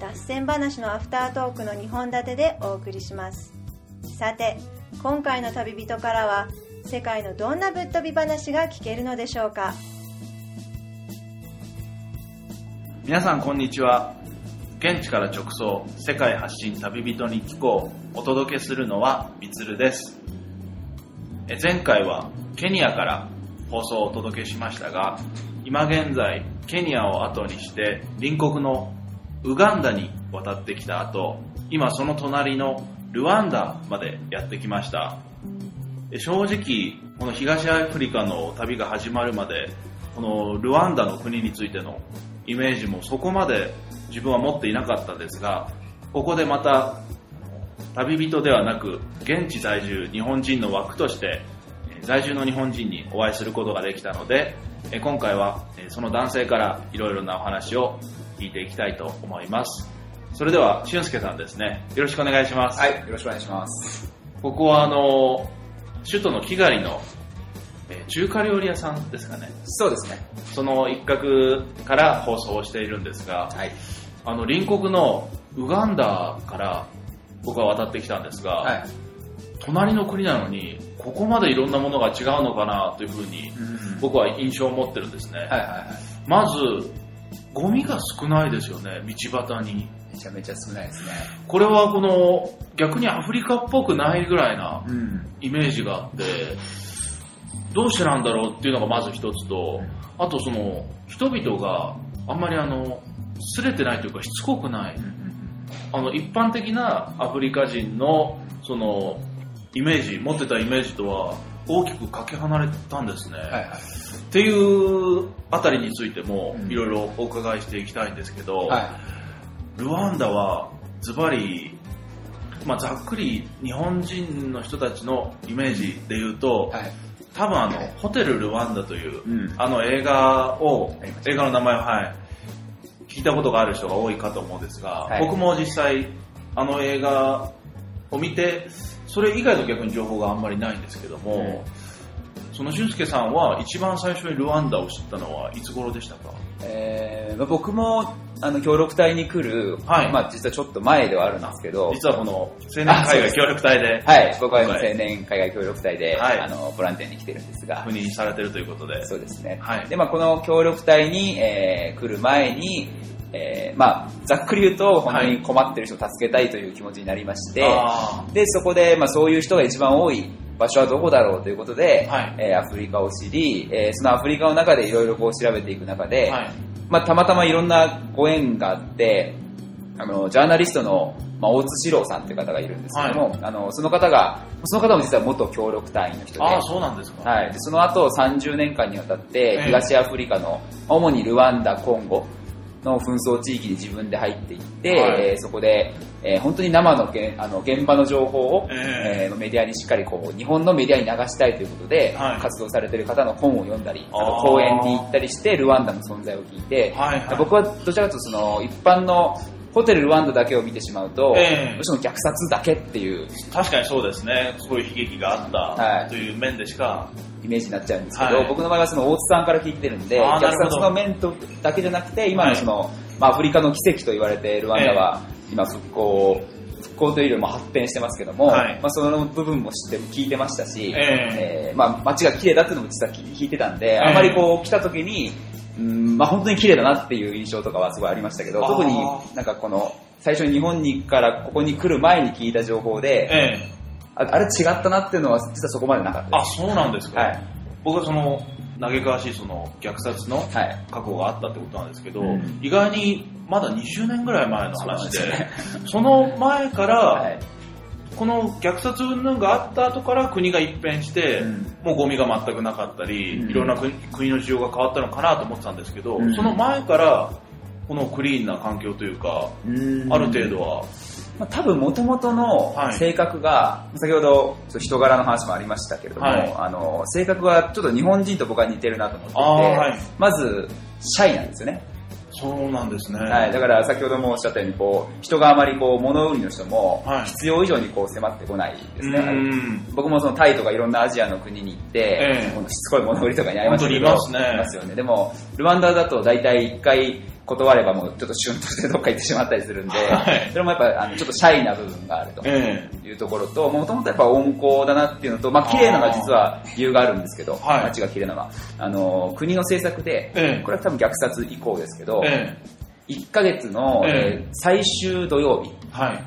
脱線話のアフタートークの2本立てでお送りします。さて今回の旅人からは世界のどんなぶっ飛び話が聞けるのでしょうか？皆さんこんにちは。現地から直送世界発信旅人に聞こうお届けするのはみつるです。え前回はケニアから放送をお届けしましたが今現在ケニアを後にして隣国のウガンダに渡ってきた後今その隣のルワンダまでやってきました。正直この東アフリカの旅が始まるまでこのルワンダの国についてのイメージもそこまで自分は持っていなかったですがここでまた旅人ではなく現地在住日本人の枠として在住の日本人にお会いすることができたので今回はその男性からいろいろなお話を聞いていきたいと思いますそれでは俊介さんですねよろしくお願いします、はい、よろしくお願いします。ここはあの首都のキガリのえー中華料理屋さんですかねそうですね。その一角から放送をしているんですが、はい。あの隣国のウガンダから僕は渡ってきたんですが、はい。隣の国なのにここまでいろんなものが違うのかなというふうに僕は印象を持ってるんですね、はいはいはい。まずゴミが少ないですよね道端にめちゃめちゃ少ないですね。これはこの逆にアフリカっぽくないぐらいなうん。イメージがあってどうしてなんだろうっていうのがまず一つとあとその人々があんまりあのすれてないというかしつこくないあの一般的なアフリカ人のそのイメージ持ってたイメージとは大きくかけ離れたんですね、はいはい。っていうあたりについてもうんいろいろお伺いしていきたいんですけど、はルワンダはズバリ、まあ、ざっくり日本人の人たちのイメージで言うと、い。はい。多分あのホテルルワンダという、うんあの映画を映画の名前をはい聞いたことがある人が多いかと思うんですが、はい僕も実際あの映画を見てそれ以外の逆に情報があんまりないんですけども、その俊介さんは一番最初にルワンダを知ったのはいつ頃でしたか？えーまあ、僕も、あの、協力隊に来る、はい。まあ、実はちょっと前ではあるんですけど、実はこの青年海外協力隊で。はい、僕は青年海外協力隊で、はい。あの、ボランティアに来てるんですが。赴、任されてるということで。そうですね。はい。で、まあ、この協力隊に、えー来る前に、えーまあ、ざっくり言うと、本当に困ってる人を助けたいという気持ちになりまして、あで、そこで、まあ、そういう人が一番多い場所はどこだろうということで、はい。えーアフリカを知り、えーそのアフリカの中でいろいろこう調べていく中で、ーはい。まあ、たまたまいろんなご縁があって、あの、ジャーナリストの、まあ、大津史郎さんという方がいるんですけども、あの、その方が、その方も実は元協力隊員の人で、ああそうなんですか、はい、でその後30年間にわたっええ。て東アフリカの主にルワンダ、コンゴの紛争地域に自分で入っていって、はい。えーそこで、えー本当に生のげんあの現場の情報を、ええーメディアにしっかりこう日本のメディアに流したいということで、はい。活動されている方の本を読んだりあと講演に行ったりしてルワンダの存在を聞いて、はいはい。僕はどちらかというとその一般のホテルルワンダだけを見てしまうと、ええ。どうしても虐殺だけっていう。確かにそうですね。そういう悲劇があった、はい。という面でしかイメージになっちゃうんですけど、はい。僕の場合はその大津さんから聞いてるんで、虐あーなるほど。殺の面とだけじゃなくて、今のその、まあ、アフリカの奇跡と言われているルワンダは、今復興、復興というよりも発展してますけども、はい。まあ、その部分も知って聞いてましたし、ええ。ーまあ、街が綺麗だっていうのも実は聞いてたんで、えあんまりこう来た時に、うんまあ、本当に綺麗だなっていう印象とかはすごいありましたけど、特になんかこの、最初に日本にからここに来る前に聞いた情報で、ええああれ違ったなっていうのは実はそこまでなかったあ。そうなんですか、はい。僕はその嘆かわしいその虐殺のはい。過去があったってことなんですけど、うん意外にまだ20年ぐらい前の話でそで その前から、はい。この虐殺云々があった後から国が一変して、うんもうゴミが全くなかったり、うんいろんな国国の事情が変わったのかなと思ってたんですけど、うんその前からこのクリーンな環境というか、うんある程度は、まあ、多分元々のはい。性格が、先ほど人柄の話もありましたけれども、はい。あの性格はちょっと日本人と僕は似てるなと思っていて、はい。まずシャイなんですよね、そうなんですね。はい、だから先ほどもおっしゃったようにこう人があまりこう物売りの人もはい。必要以上にこう迫ってこないですね、うん。僕もそのタイとかいろんなアジアの国に行って、ええ。このしつこい物売りとかに会いましたけどいますね。いますよね。でもルワンダだと大体一回断ればもうちょっとシュンとしてどっか行ってしまったりするんで、はい。それもやっぱあのちょっとシャイな部分があると。えいうところと、もともとやっぱ温厚だなっていうのと、まあ綺麗なのが実は理由があるんですけど、はい。街が綺麗なのは、あの、国の政策で、ええ。これは多分虐殺以降ですけど、ええ。1ヶ月の、えええ。ー最終土曜日えはい。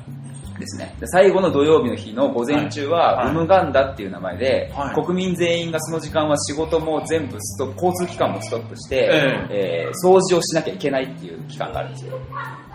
ですね。で最後の土曜日の日の午前中は、はいウムガンダっていう名前で、はい国民全員がその時間は仕事も全部ストップ、交通機関もストップして、ええー掃除をしなきゃいけないっていう期間があるんですよ。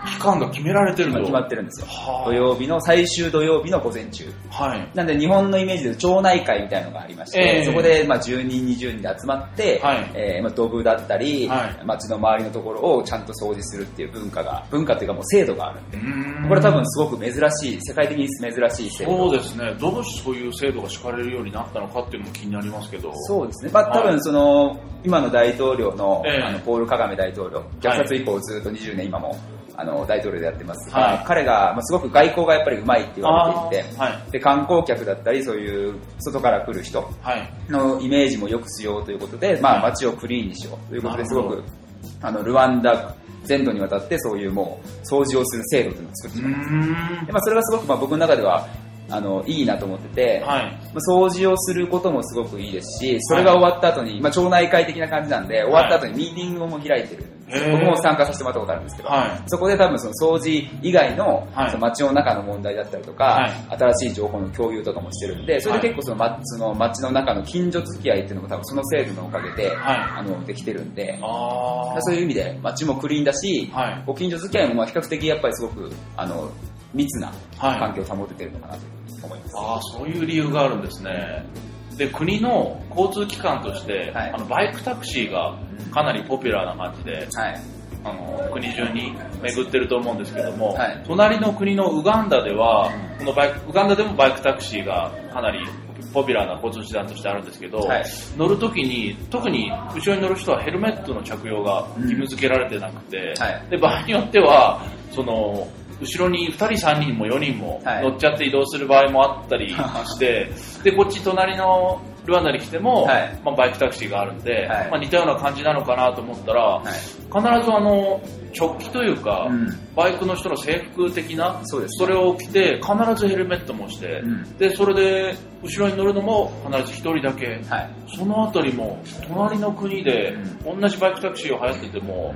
期間が決められてると。決まってるんですよ。はあ土曜日の、最終土曜日の午前中。はい。なんで日本のイメージで町内会みたいなのがありまして、ええそこでまあ10人、20人で集まって、はいえーまあ、ドブだったり、はい街の周りのところをちゃんと掃除するっていう文化が、文化っていうかもう制度があるんで、これ多分すごく珍しい、世界的に珍しい制度。そうですね。どうしてそういう制度が敷かれるようになったのかっていうのも気になりますけど。そうですね。まあ多分その、今の大統領の,、ええあのポール・カガメ大統領、虐殺以降ずっと20年今も、あの大統領でやってますが、はい彼が、まあ、すごく外交がやっぱりうまいって言われていて、はいで観光客だったりそういう外から来る人はい。のイメージも良くしようということで、まあ、街をクリーンにしようということですごくあのルワンダ全土にわたってそういうもう掃除をする制度というのを作ってうしまいましたーん。でまあ、それがすごくまあ僕の中ではあのいいなと思ってて、はい。まあ掃除をすることもすごくいいですし、それが終わった後に、まあ、町内会的な感じなんで、終わった後にミーティングも開いてる僕も参加させてもらったことあるんですけど、はい。そこで多分その掃除以外の,、はい。その街の中の問題だったりとか、はい。新しい情報の共有とかもしてるんで、それで結構その,、ま、その街の中の近所付き合いっていうのも多分その制度のおかげで、はい。あのできてるんで。そういう意味で街もクリーンだし、はい。ご近所付き合いもまあ比較的やっぱりすごくあの密なはい。環境を保ててるのかなと思います。ああ、そういう理由があるんですね。で、国の交通機関として、はい。あのバイクタクシーがかなりポピュラーな感じで、はい。あの国中に巡ってると思うんですけども、はい。隣の国のウガンダでは、このバイクウガンダでもバイクタクシーがかなりポピュラーな交通手段としてあるんですけど、はい。乗るときに特に後ろに乗る人はヘルメットの着用が義務付けられてなくて、はい。で場合によってはその後ろに2人3人も4人もはい。乗っちゃって移動する場合もあったりして、でこっち隣のルワンダに来ても、はい。まあ、バイクタクシーがあるんで、はい。まあ、似たような感じなのかなと思ったら、はい。必ずあの直帰というか、うん。バイクの人の制服的なそうですれを着て必ずヘルメットもして、うん。でそれで後ろに乗るのも必ず1人だけ、はい。そのあたりも隣の国で同じバイクタクシーを流行ってても、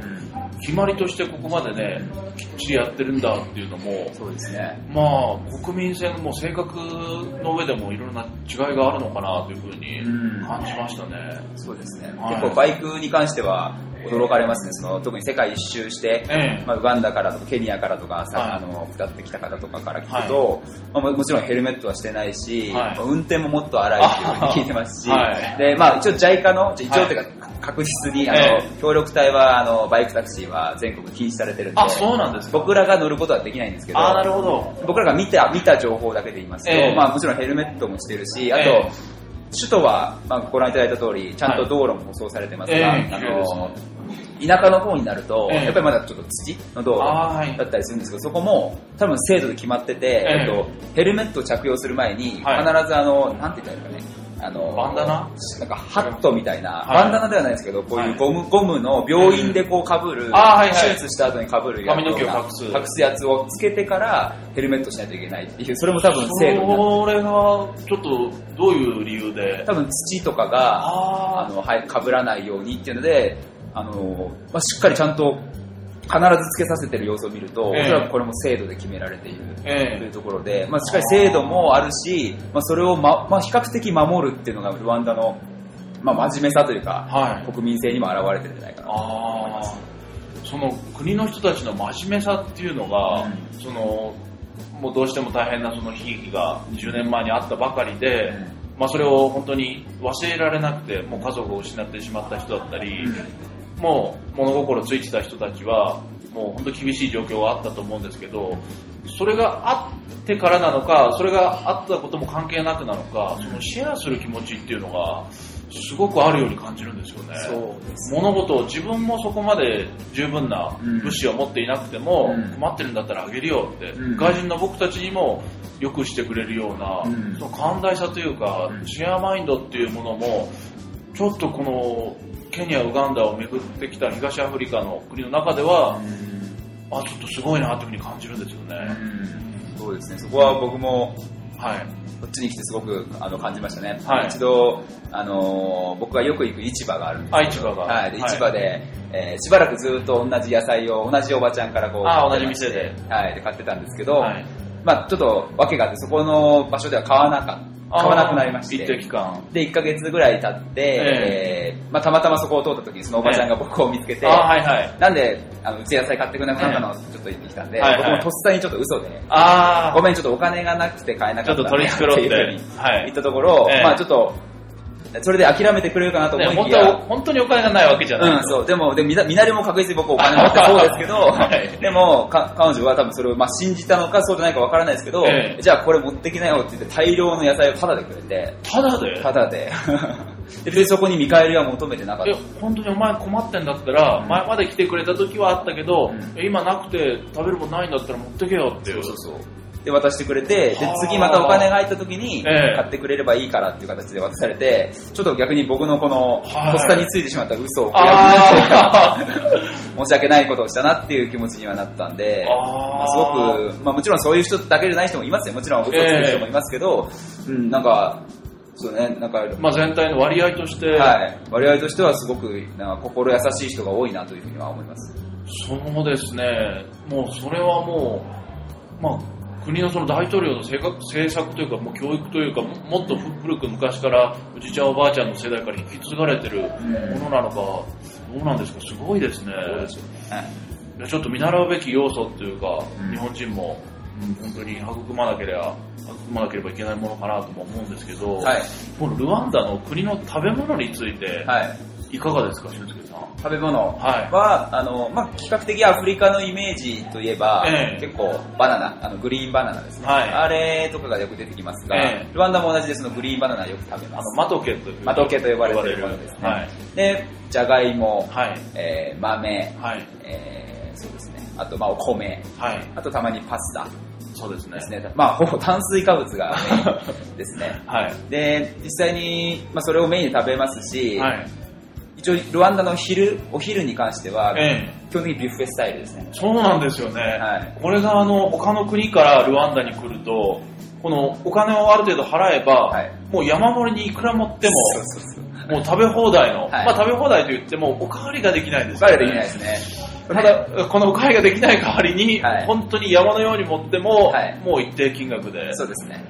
決まりとしてここまでねきっちりやってるんだっていうのもそうですね。まあ国民性のもう性格の上でもいろんな違いがあるのかなというふうにうん。感じましたね。そうですね。はい。結構バイクに関しては驚かれますね。その特に世界一周して、ええ。まあ、ウガンダからとかケニアからとかさ、はい。あの下ってきた方とかから聞くと、まあ、ももちろんヘルメットはしてないし、運転ももっと荒いっていうふうに聞いてますし、はい。でまあ、一応 JICA の一応っていうか、確実にあの、え協力隊はあのバイクタクシーは全国禁止されてるんであそうなんですか。僕らが乗ることはできないんですけどああなるほど。僕らが見た見た情報だけで言いますと、ええ。まあ、もちろんヘルメットもしてるし、あと、ええ首都は、まあ、ご覧いただいた通り、ちゃんと道路も舗装されてますが、ええあの田舎の方になると、ええ。やっぱりまだちょっと土の道路だったりするんですけど、そこも多分制度で決まってて、ええ。えっと、ヘルメットを着用する前に、必ずはいあの、なんて言ったらいいですかね、あのバンダナ？なんかハットみたいな、はい。バンダナではないですけど、こういうゴム,、ゴムの病院でこう被る、あーはいはい。手術した後に被るやつ髪の毛を隠す。隠すやつをつけてからヘルメットしないといけないっていう、それも多分制度それがちょっとどういう理由で？多分土とかがああの、はい、被らないようにっていうので、あのまあ、しっかりちゃんと必ずつけさせてる様子を見ると、ええ。おそらくこれも制度で決められているとえ。えいうところで、まあ、しっかり制度もあるし、まあ、それを、ままあ、比較的守るっていうのがルワンダの、まあ、真面目さというか、はい。国民性にも表れてるんじゃないかなと思いあます。ー。その国の人たちの真面目さっていうのが、うそのもうどうしても大変なその悲劇が20年前にあったばかりで、まあ、それを本当に忘れられなくてもう家族を失ってしまった人だったり、もう物心ついてた人たちはもう本当厳しい状況があったと思うんですけど、それがあってからなのか、それがあったことも関係なくなのか、そのシェアする気持ちっていうのが、すごくあるように感じるんですよね。そうです。物事を自分もそこまで十分な物資を持っていなくても、うん。困ってるんだったらあげるよって、うん。外人の僕たちにもよくしてくれるような、うん。その寛大さというか、うん。シェアマインドっていうものもちょっとこのケニア、ウガンダを巡ってきた東アフリカの国の中では、あちょっとすごいなというふうに感じるんですよね。うん。そうですね、そこは僕もはい。こっちに来てすごくあの感じましたね。はい。一度、あのー僕がよく行く市場があるんですあ、市場が。はい、で市場で、えーしばらくずっと同じ野菜を同じおばちゃんからこうあ同じ店で。はい、で買ってたんですけど、はい。まあちょっと訳があってそこの場所では買わなか買わなくなりまし一定て期間。で1ヶ月ぐらい経って、ええ。ーまあ、たまたまそこを通った時にそのおばちゃんが僕を見つけて、あ、はいはい。なんであのうち野菜買ってくれなくなったのってちょっと言ってきたんで、はいはい。僕もとっさにちょっと嘘であごめんちょっとお金がなくて買えなかったっと取り繕ってっていうふうにはい言ったところ、ええまあちょっとそれで諦めてくれるかなと思ね、いきや、本当は本当にお金がないわけじゃない。うん、そう。でも、で、みな、みなりも確実に僕お金持ってそうですけど、はいでも、か、彼女は多分それを、まあ、信じたのかそうじゃないかわからないですけど、ええじゃあこれ持ってきなよって言って大量の野菜をタダでくれて、ただで？タダで。で、別にそこに見返りは求めてなかっえた。本当にお前困ってんだったら、うん前まで来てくれた時はあったけど、うんえ今なくて食べるもんないんだったら持ってけよっていう。そうそう。で、渡してくれて、では、あ。次またお金が入った時に、ええ。買ってくれればいいからっていう形で渡されて、ちょっと逆に僕のこの、はい。とっさについてしまった嘘を悔い 申し訳ないことをしたなっていう気持ちにはなったんで、あまあ、すごく、まあ、もちろんそういう人だけじゃない人もいますよ。もちろん嘘をつく人もいますけど、うん、なんか、そうね、なんか、まあ全体の割合として、はい、我々としてはすごくなんか心優しい人が多いなというふうには思います。そうですね、もうそれはもう、まあ、国のその大統領の政策というか、もう教育というか、ももっと古く昔から、おじいちゃんおばあちゃんの世代から引き継がれてるものなのか、どうなんですか、すごいですね。はいいやちょっと見習うべき要素っていうか、うん日本人も、うん、本当に育まなければ、育まなければいけないものかなとも思うんですけど、はい。このルワンダの国の食べ物について、はい。いかがですか、俊介。食べ物はいは、あの、まあ、比較的アフリカのイメージといえば、ええ結構バナナ、あの、グリーンバナナですね。はいあれとかがよく出てきますが、ええルワンダも同じでそのグリーンバナナよく食べます。あの、マトケという。マトケと呼ばれているものですね。はい。で、じゃがいも、はい。えー豆、はい。えーそうですね。あと、まあ、お米、はい。あとたまにパスタそうですね。ですね。まあ、ほぼ炭水化物がメインですね。はい。で、実際に、まあ、それをメインで食べますし、はい。一応、ルワンダの昼、お昼に関しては、ええ基本的にビュッフェスタイルですね。そうなんですよね。はいこれがあの、他の国からルワンダに来ると、このお金をある程度払えば、はいもう山盛りにいくら持っても、そうそうそう。もう食べ放題の、はいまあ食べ放題と言っても、おかわりができないんですよ、バレできないですね。ただ、このおかわりができない代わりに、はい本当に山のように持っても、はいもう一定金額で、そうですね。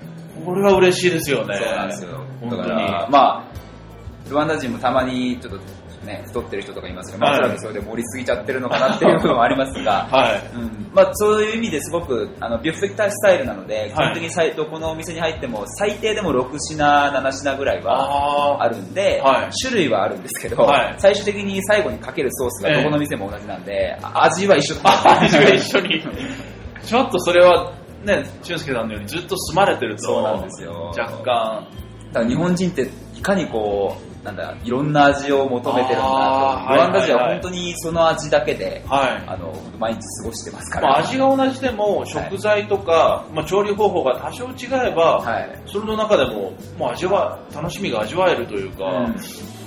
これは嬉しいですよね。そうなんですよ。本当に。まあ、ルワンダ人もたまにちょっとね、太ってる人とかいますけど、まあ、はい。おそらくそれで盛りすぎちゃってるのかなっていう部分もありますが、はい。うん。まあ、そういう意味ですごくあのビュッフェスタイルなので、基本的にさいどこのお店に入っても最低でも6品、7品ぐらいはああるんで、はい。種類はあるんですけど、はい。最終的に最後にかけるソースがどこの店も同じなんで、あ味は一緒。あ、味が一緒に。ちょっとそれは、ね、俊介さんのようにずっと住まれてると、そうなんですよ。若干、だから日本人っていかにこう、なんだ、いろんな味を求めてるんだあーと。ルワンダ人はいはいはいは本当にその味だけで、はい。あの、毎日過ごしてますから。まあ、味が同じでも食材とか、まあ、調理方法が多少違えば、はい。それの中でももう味は楽しみが味わえるというか、うん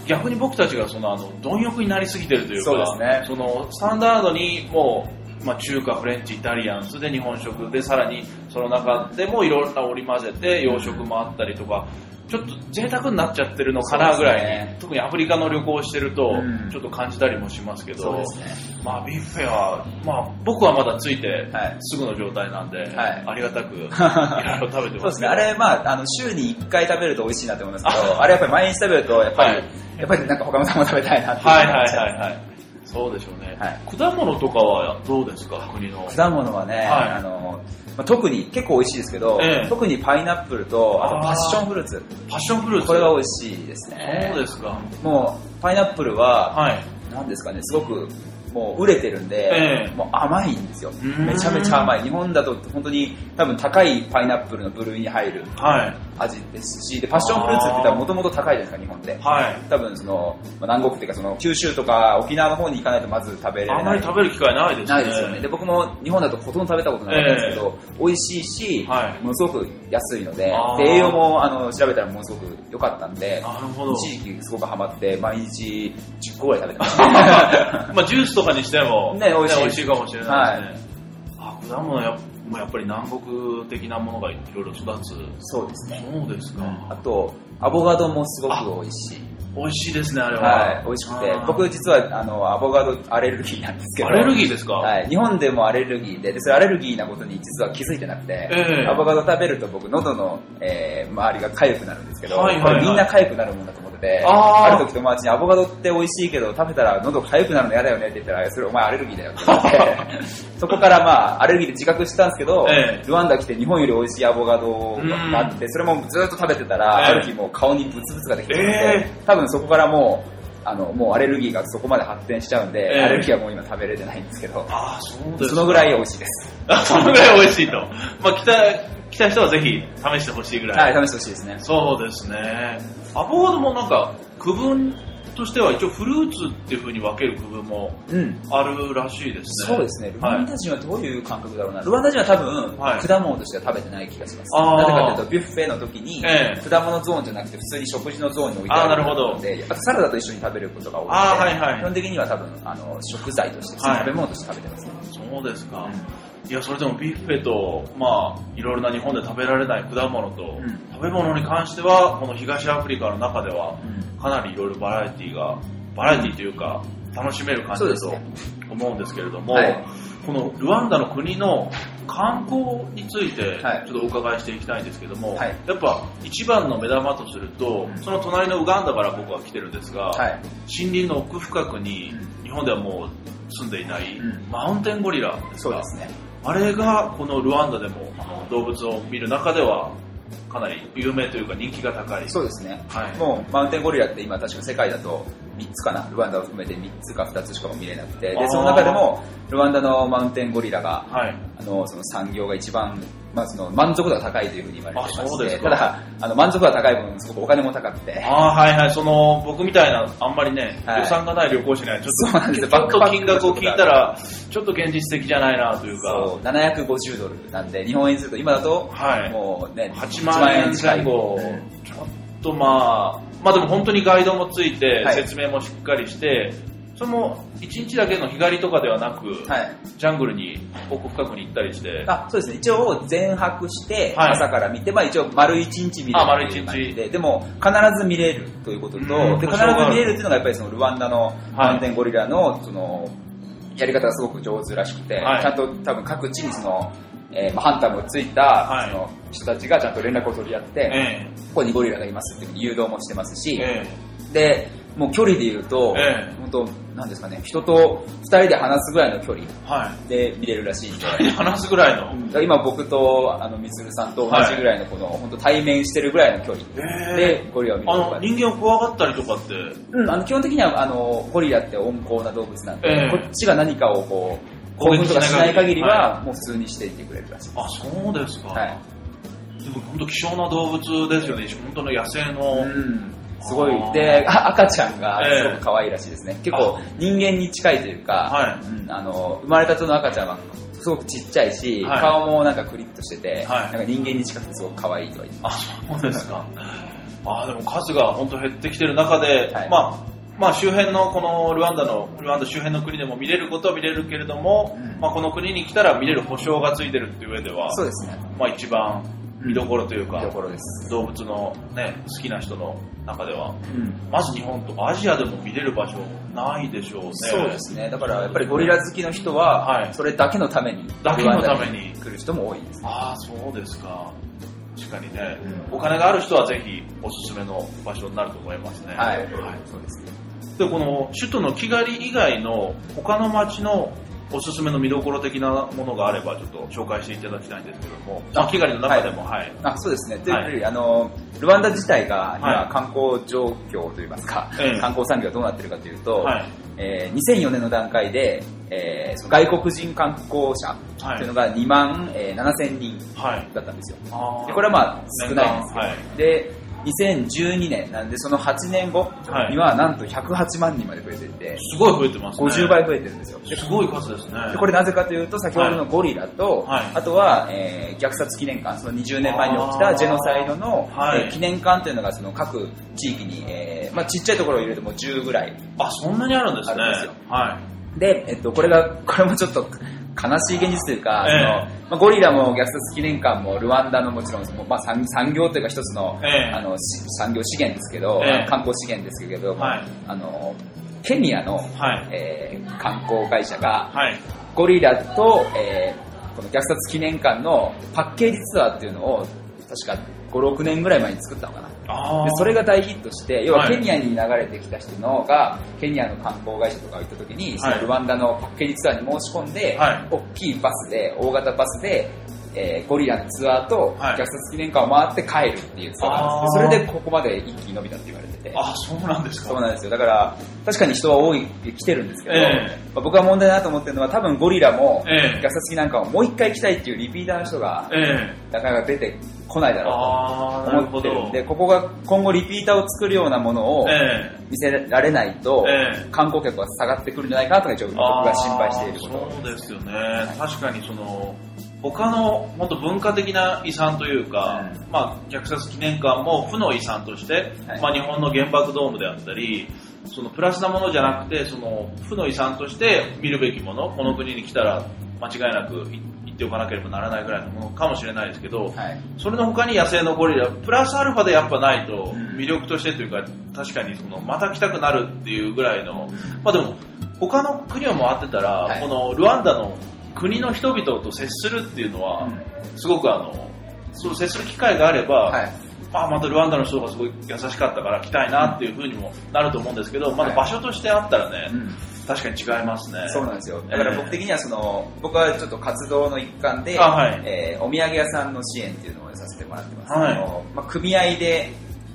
逆に僕たちがそのあの貪欲になりすぎてるというかそうですねそのスタンダードにもう、まあ、中華フレンチイタリアンそれで日本食でさらにその中でもいろんな織り交ぜて洋食もあったりとか。ちょっと贅沢になっちゃってるのかなぐらいね特にアフリカの旅行をしてるとうんちょっと感じたりもしますけど、そうですね。まあビュッフェは、まあ僕はまだついてはいすぐの状態なんで、はいありがたく いろいろ食べてそうですね。ますけど。あれ、まあ、あの、週に1回食べると美味しいなと思いますけど、あれやっぱり毎日食べると、やっぱり、はいやっぱりなんか他のさんも食べたいなっていうはいはい思っちゃうはいはい。そうでしょうね。はい果物とかはどうですか、国の。果物はね、はいあの、まあ、特に結構美味しいですけど、ええ特にパイナップルと、あとパッションフルーツ。パッションフルーツ？これが美味しいですね。そうですか。もう、パイナップルは、はい。なんですかね、すごく、もう売れてるんで、ええもう甘いんですよめちゃめちゃ甘い日本だと本当に多分高いパイナップルの部類に入るはい。味ですしでパッションフルーツって言ったらもともと高いじゃないですか日本ではい。多分その、まあ、南国っていうかその九州とか沖縄の方に行かないとまず食べれないあんまり食べる機会ないですね。ないですよね。で、僕も日本だとほとんど食べたことなかったんですけど、美味しいし、はいものすごく安いのでで栄養もあの調べたらものすごく良かったんで、なるほど。一時期すごくハマって、毎日10個ぐらい食べてました。まあ、ジュースとかにしても、ね美味しい美味しいかもしれないですね。あ、果物や、もうやっぱり南国的なものがいろいろ育つ。そうですね。そうですか。あと、アボカドもすごく美味しい。美味しいですね、あれは。はい、美味しくて僕実はあのアボカドアレルギーなんですけど、アレルギーですか？はい、日本でもアレルギーでで、それアレルギーなことに実は気づいてなくて、ええアボカド食べると僕、喉の、えー周りが痒くなるんですけど、はいはいはいこれみんな痒くなるもんだと思ってて、ある時友達にアボカドって美味しいけど、食べたら喉痒くなるの嫌だよねって言ったら、それお前アレルギーだよって言って、そこからまあ、アレルギーで自覚したんですけど、ええルワンダ来て日本より美味しいアボカドがあって、それもずっと食べてたら、ええある日もう顔にブツブツができてしまって、え多分そこからもう、あの、もうアレルギーがそこまで発展しちゃうんで、ええアレルギーはもう今食べれてないんですけど、ああ、そうそのぐらい美味しいです。あそのぐらい美味しいと。まあ、来た、来た人はぜひ試してほしいぐらい。はい、試してほしいですね。そうですね。アボカドもなんか、区分としては一応フルーツっていう風に分ける区分もうん。あるらしいですね。そうですね。ルはいワンダ人はどういう感覚だろうな。ルワンダ人は多分、はい果物としては食べてない気がします。あーなぜかというと、ビュッフェの時に、ええ果物ゾーンじゃなくて、普通に食事のゾーンに置いてあーあるなるほどので、あとサラダと一緒に食べることが多いので、あーはいはい基本的には多分、あの、食材として、はい食べ物として食べてますね。そうですか。いや、それでもビュッフェと、まあ、いろいろな日本で食べられない果物と、ん。食べ物に関しては、この東アフリカの中では、うん。かなりいろいろバラエティが、バラエティというか、楽しめる感じだと思うんですけれども、はい。このルワンダの国の観光についてはい。ちょっとお伺いしていきたいんですけども、はい。やっぱ一番の目玉とすると、うん。その隣のウガンダから僕は来てるんですが、はい。森林の奥深くに日本ではもう住んでいないうん。マウンテンゴリラですか、そうですね。あれがこのルワンダでも動物を見る中ではかなり有名というか人気が高い。そうですね。はいもう、マウンテンゴリラって今確か世界だと3つかな。ルワンダを含めて3つか2つしかも見れなくて。で、その中でも、ルワンダのマウンテンゴリラが、はい。あの、その産業が一番、まあその満足度が高いというふうに言われてまして、ただ、あの、満足度が高い分、すごくお金も高くて、ああ、はいはい。その、僕みたいな、あんまりね、はい。予算がない旅行者には、ちょそうなんっと、です。よちょっと金額を聞いたら、ちょっと現実的じゃないなというか、そう、750ドルなんで、日本円にすると今だと、はい。もうね、8万円前後、ちょっとまあ、まあでも本当にガイドもついて、はい。説明もしっかりして、それも1日だけの日帰りとかではなく、はい。ジャングルに奥深くに行ったりして、あそうですね、一応全泊して、はい。朝から見て、まあ一応丸一日見れるあ丸一日。っていう感じで、でも必ず見れるということと、うん。で必ず見れるっていうのがやっぱりそのルワンダのはい。マウンテンゴリラのそのやり方がすごく上手らしくて、はい。ちゃんと多分各地にその、えーまあハンターもついた、はい。その人たちがちゃんと連絡を取り合って、えここにゴリラがいますっていう誘導もしてますし、ええ。で、もう距離で言うと、ええ本当なんですかね、人と二人で話すぐらいの距離。で見れるらしいんで、話すぐらいの？今僕とあのみつるさんと同じぐらいのこの、本当対面してるぐらいの距離えでゴリラを見る人間を怖がったりとかって、うん、あの基本的にはあのゴリラって温厚な動物なんで、ええこっちが何かをこう興奮とかしない限りは、もう普通にしていてくれるらしいであ、そうですか。す。はい。でも本当希少な動物ですよね。本当の野生の。うんすごい。で、あ赤ちゃんがええ。すごく可愛いらしいですね。結構人間に近いというか、はい。うんあの生まれたての赤ちゃんはすごくちっちゃいし、はい。顔もなんかクリッとしてて、はい。なんか人間に近くてすごく可愛いとは言ってあ、そうですか。あ、でも数が本当減ってきてる中で、はい。まあ、まあ周辺のこのルワンダの、ルワンダ周辺の国でも見れることは見れるけれども、うん。まあこの国に来たら見れる保証がついてるっていう上では、そうですね。まあ一番見どころというか、見どころです。動物のね、好きな人の中では、うんまず日本とアジアでも見れる場所ないでしょうね。そうですね。だからやっぱりゴリラ好きの人は、はいそれだけのために、だけのために来る人も多いです。ああ、そうですか。確かにね、うんお金がある人はぜひおすすめの場所になると思いますね。はい。そうですね。で、この首都のキガリ以外の他の町のおすすめの見どころ的なものがあればちょっと紹介していただきたいんですけども、あ、キガリの中でも、はい。あそうですね。というはいより、あの、ルワンダ自体がはい今観光状況といいますか、ええ観光産業がどうなってるかというと、はい。えー2004年の段階で、えーその外国人観光者はいというのが2万、えー7000人はい。だったんですよ。でこれはまあ少ないんですけど、はいで2012年なんでその8年後にはなんと108万人まで増えていて、すごい増えてますね。50倍増えてるんですよ。ですごい数ですね。でこれなぜかというと先ほどのゴリラと、はいあとは、えー虐殺記念館その20年前に起きたジェノサイドの、はいえー記念館というのがその各地域に、えーまあ、ちっちゃいところを入れても10ぐらいあ、そんなにあるんですね。あるんですよはい。で、えっと、これがこれもちょっと悲しい現実というか、えまあ、ゴリラも虐殺記念館もルワンダのもちろんまあ、産産業というか一つの,、ええ。あのし産業資源ですけど、え観光資源ですけど、はい。あのケニアの、はい。えー観光会社がはい。ゴリラと、えーこの虐殺記念館のパッケージツアーっていうのを確か56年ぐらい前に作ったのかな。あでそれが大ヒットして要ははい。ケニアに流れてきた人のがケニアの観光会社とか行った時にそのルワンダのパッケージツアーに申し込んで、はい。大きいバスで大型バスで、えーゴリラのツアーとはい。虐殺記念館を回って帰るっていうツアーなんです。あー。でそれでここまで一気に伸びたって言われてて。あ、そうなんですか。そうなんですよ。だから確かに人は多い来てるんですけど、ええ。まあ僕は問題だなと思ってるのは多分ゴリラもええ。虐殺記念館をもう一回来たいっていうリピーターの人がええ。なかなか出てこないだろうと思。ってるんで、ここが今後リピーターを作るようなものをええ。見せられないと、ええ。観光客は下がってくるんじゃないかなというのが一応僕が心配しているこあーそうですよね。確かにその、他のもっと文化的な遺産というか、うんまあ、虐殺記念館も負の遺産として、はいまあ、日本の原爆ドームであったり、そのプラスなものじゃなくて、その負の遺産として見るべきもの、この国に来たら間違いなく言っておかなければならないぐらいのものかもしれないですけど、と。はい。それの他に野生のゴリラ、プラスアルファでやっぱないとうん魅力としてというか、確かにそのまた来たくなるっていうぐらいの、まあでも他の国を回ってたら、はいこのルワンダの国の人々と接するっていうのは、すごくあの、そう接する機会があれば、はい。まあ、またルワンダの人がすごい優しかったから来たいなっていうふうにもなると思うんですけど、まだ場所としてあったらね、うん確かに違いますね。そうなんですよ。だから僕的にはその、僕はちょっと活動の一環で、あはいえーお土産屋さんの支援っていうのをさせてもらってます。はいあのまあ、組合で、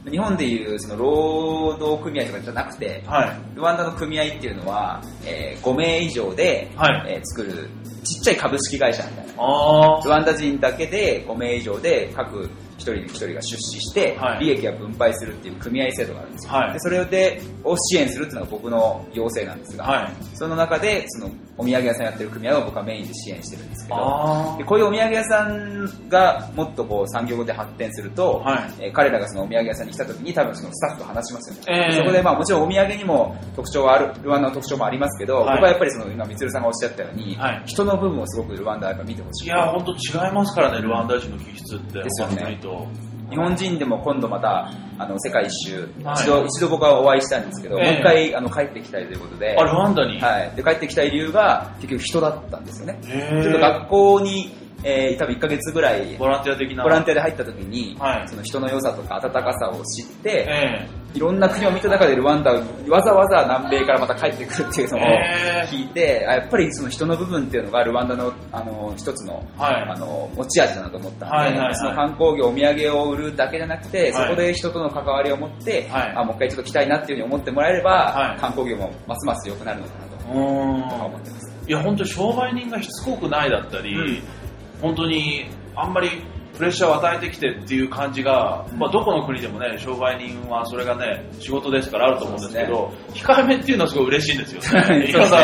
日本でいうその労働組合とかじゃなくて、はい。ルワンダの組合っていうのは、えー5名以上で、はいえー作るちっちゃい株式会社みたいな。あルワンダ人だけで5名以上で各一人一人が出資してはい。利益が分配するっていう組合制度があるんですよ、はい。でそれでを支援するっていうのが僕の要請なんですが、はい。その中でそのお土産屋さんやってる組合を僕はメインで支援してるんですけどあでこういうお土産屋さんがもっとこう産業で発展すると、はい。えー彼らがそのお土産屋さんに来た時に多分そのスタッフと話しますよね、ええそこでまあもちろんお土産にも特徴はあるルワンダの特徴もありますけど、はい。僕はやっぱりその今みつるさんがおっしゃったように、はい。人の部分をすごくルワンダはやっぱ見てほしい。いや、本当違いますからね、ルワンダ人の気質って、ですよねと。日本人でも今度またあの世界一周、はい。一度一度僕はお会いしたんですけど、ええ。もう一回あの帰ってきたいということで,、あ、ルワンダに？はい、で帰ってきたい理由が結局人だったんですよね。へーちょっと学校に、えー多分1ヶ月ぐらいボランティア的な。ボランティアで入った時に、はい。その人の良さとか温かさを知って、えいろんな国を見た中でルワンダをわざわざ南米からまた帰ってくるっていうのを聞いて、あやっぱりその人の部分っていうのがルワンダのあの一つの,、はい。あの持ち味だなと思ったので、はいその観光業、お土産を売るだけじゃなくて、はい。そこで人との関わりを持って、はい。あもう一回ちょっと来たいなっていうふうに思ってもらえれば、はい。観光業もますます良くなるのかなと思ってます。いや、本当に商売人がしつこくないだったり、うん。本当にあんまりプレッシャーを与えてきてっていう感じが、まあ、どこの国でもね、商売人はそれがね、仕事ですからあると思うんですけど、控えめっていうのはすごい嬉しいんですよね。いろんな、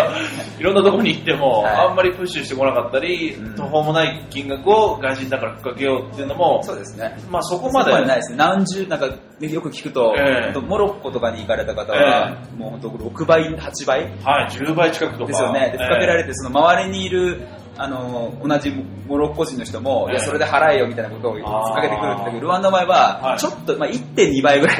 いろんなとこに行っても、はいあんまりプッシュしてこなかったり、うん途方もない金額を外人だからかけようっていうのも、そうですね。まあそこまで、ないですね。何十、なんか、ねよく聞くと、ええほんとモロッコとかに行かれた方は、もう本当6倍、8倍はい、10倍近くとか。ですよね。で、ええかけられて、その周りにいる、あの、同じモロッコ人の人も、いや、ええそれで払えよみたいなことをかけてくるんだけど、ルワンダの場合は、はい。ちょっと、まあ、1.2倍ぐらい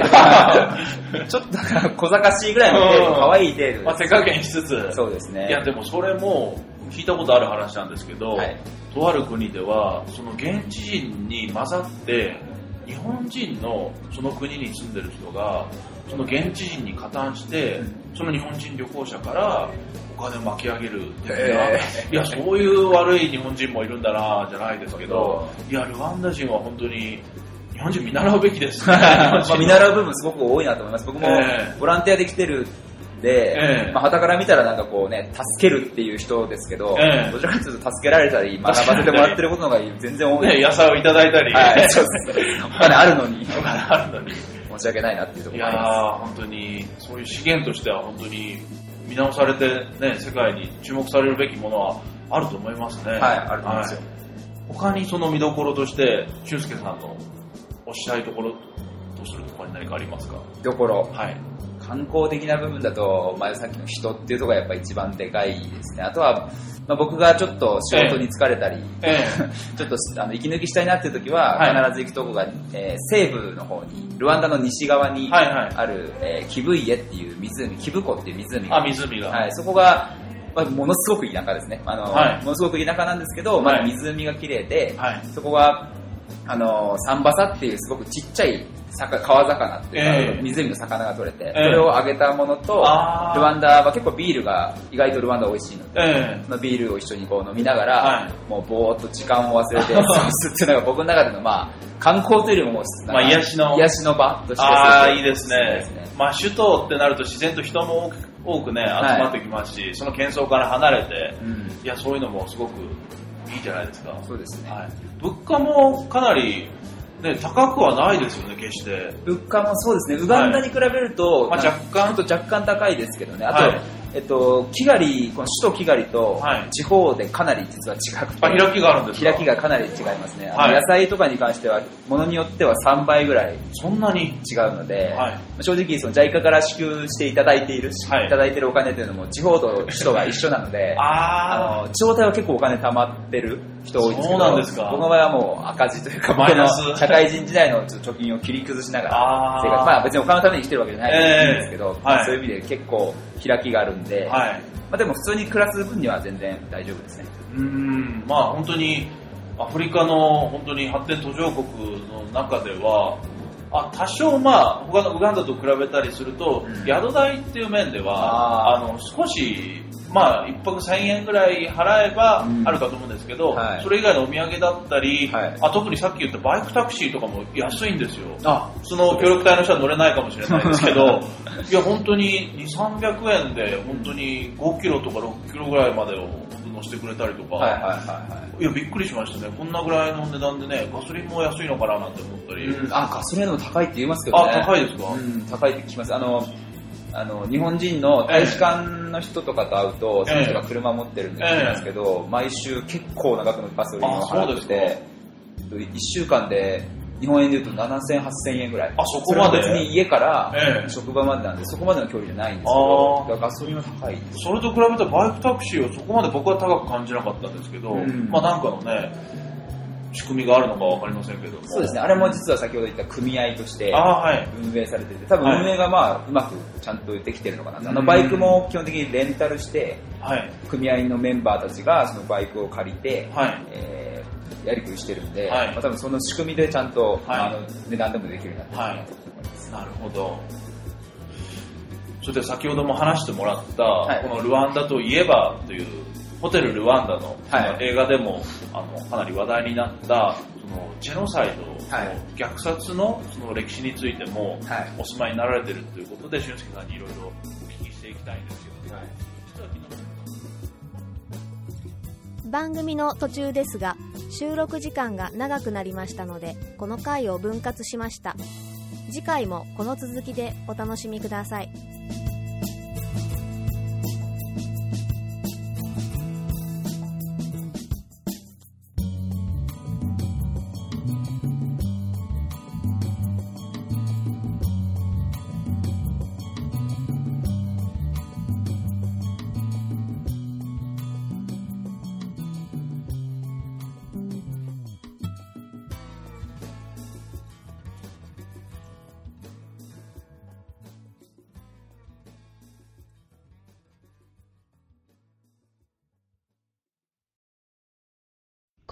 ちょっと小賢しいぐらいの程度、うん可愛い程度まあ、手加減しつつ、そうですね。いやでもそれも聞いたことある話なんですけど、はい。とある国ではその現地人に混ざって日本人のその国に住んでる人がその現地人に加担して、うん。その日本人旅行者からお金を巻き上げる。的な、えいや、そういう悪い日本人もいるんだな、じゃないですけど、いや、ルワンダ人は本当に、日本人見習うべきです。ね。まあ見習う部分すごく多いなと思います。僕もええ。ボランティアで来てるんで、ええ。まあ、旗から見たらなんかこうね、助けるっていう人ですけど、ええ。どちらかというと助けられたり、学ばせてもらってることの方が全然多い。ね、野菜をいただいたり、はい、そうです。ね。お金あるのに、お金あるのに。申し訳ないなっていうとこいろがありまやー、本当に、そういう資源としては本当に見直されて、ね、世界に注目されるべきものはあると思いますね。はいあると思いますよはい他にその見どころとして、俊介さんのおっしゃいところとするところに何かありますか？す。ところ、はい。観光的な部分だと、まあ、さっきの人っていうところがやっぱ一番でかいですね。あとは、まあ、僕がちょっと仕事に疲れたり、え ちょっとあの息抜きしたいなっていう時は、はい必ず行くとこが、えー西部の方に、ルワンダの西側にはいはいある、えーキブイエっていう湖、キブ湖っていう湖あ、が、湖が。はい、そこが、まあ、ものすごく田舎ですね。あの、はいものすごく田舎なんですけど、まだはい湖が綺麗で、はい。そこは、あの、サンバサっていうすごくちっちゃい魚川魚っていうか、ええ。湖の魚が取れて、えそれを揚げたものと、ルワンダは結構ビールが、意外とルワンダ美味しいので、えそのビールを一緒にこう飲みながら、はい。もうぼーっと時間を忘れて 過ごすっていうのが僕の中でのまあ、観光というよりももう、まあ癒しの。癒しの場としてああ、いいですね。すね。まあ、首都ってなると自然と人も多く多くね、集はいまってきますし、その喧騒から離れて、うん。いや、そういうのもすごくいいじゃないですか。そうですね。はい。物価もかなり、ね、高くはないですよね、決して。物価もそうですね、ウガンダに比べると、まあなん若干と若干高いですけどね、あと、はいえっと、キガリ、この首都キガリとはい。地方でかなり実は違くて、あ、開きがあるんですか？開きがかなり違いますね、はい。野菜とかに関しては、ものによっては3倍ぐらいそんなに？違うので、はい。正直その JICA から支給していただいている、はい。い、ただいているお金というのも地方と首都が一緒なので、ああの地方隊は結構お金貯まってる人多いんですけど、そうなんですか。僕の場合はもう赤字というか、僕のマイナス。社会人時代のちょっと貯金を切り崩しながらあー。生活、まあ別にお金のために生きてるわけじゃないんですけど、ええはい。そういう意味で結構開きがあるんで、あ。はい。まあ、でも普通に暮らす分には全然大丈夫ですね。うーん、まあ本当に、アフリカの本当に発展途上国の中では、あ多少まあ他のウガンダと比べたりすると、うん宿代っていう面ではああの少しまあ一泊1000円ぐらい払えばうんあるかと思うんですけど、はいそれ以外のお土産だったり、はいあ特にさっき言ったバイクタクシーとかも安いんですよ。あその協力隊の人は乗れないかもしれないですけど、いや本当に2、300円で本当に5キロとか6キロぐらいまでを乗せてくれたりとか、はいはいはいはいやびっくりしましたね。こんなぐらいの値段でね、ガソリンも安いのかななんて思ったり。い。うんあ、ガソリンの高いって言いますけどね。あ高いですか？うん、高いって聞きます。あの、あの日本人の大使館の人とかと会うと、ええその人が車持ってるんですけど、毎週結構な額のガソリンを払って。て、1週間で日本円で言うと7000、8000円ぐらい。あそこまで？別に家からええ職場までなんで、そこまでの距離じゃないんですけあど、ガソリンは高い。それと比べてバイクタクシーはそこまで僕は高く感じなかったんですけど、うん。まあなんかのね、仕組みがあるのかわかりませんけども。そうですね、あれも実は先ほど言った組合として。運営されてて、多分はい運営がまあうまくちゃんとできてるのかなと。あうんのバイクも基本的にレンタルして、はい。組合のメンバーたちがそのバイクを借りて、はい。えーやりくりしてるんで、はいまあ、多分その仕組みでちゃんと、はいあの値段でもできるようになってると思います。なるほど。それで先ほども話してもらった、はいこのルワンダといえばという、ホテルルワンダのそはい。の映画でも、あのかなり話題になった、そのジェノサイド、はい。虐殺のその歴史についても、はい。お住まいになられてるということで、俊介さんにいろいろお聞きしていきたいんですよ。実は昨日番組の途中ですが収録時間が長くなりましたのでこの回を分割しました。次回もこの続きでお楽しみください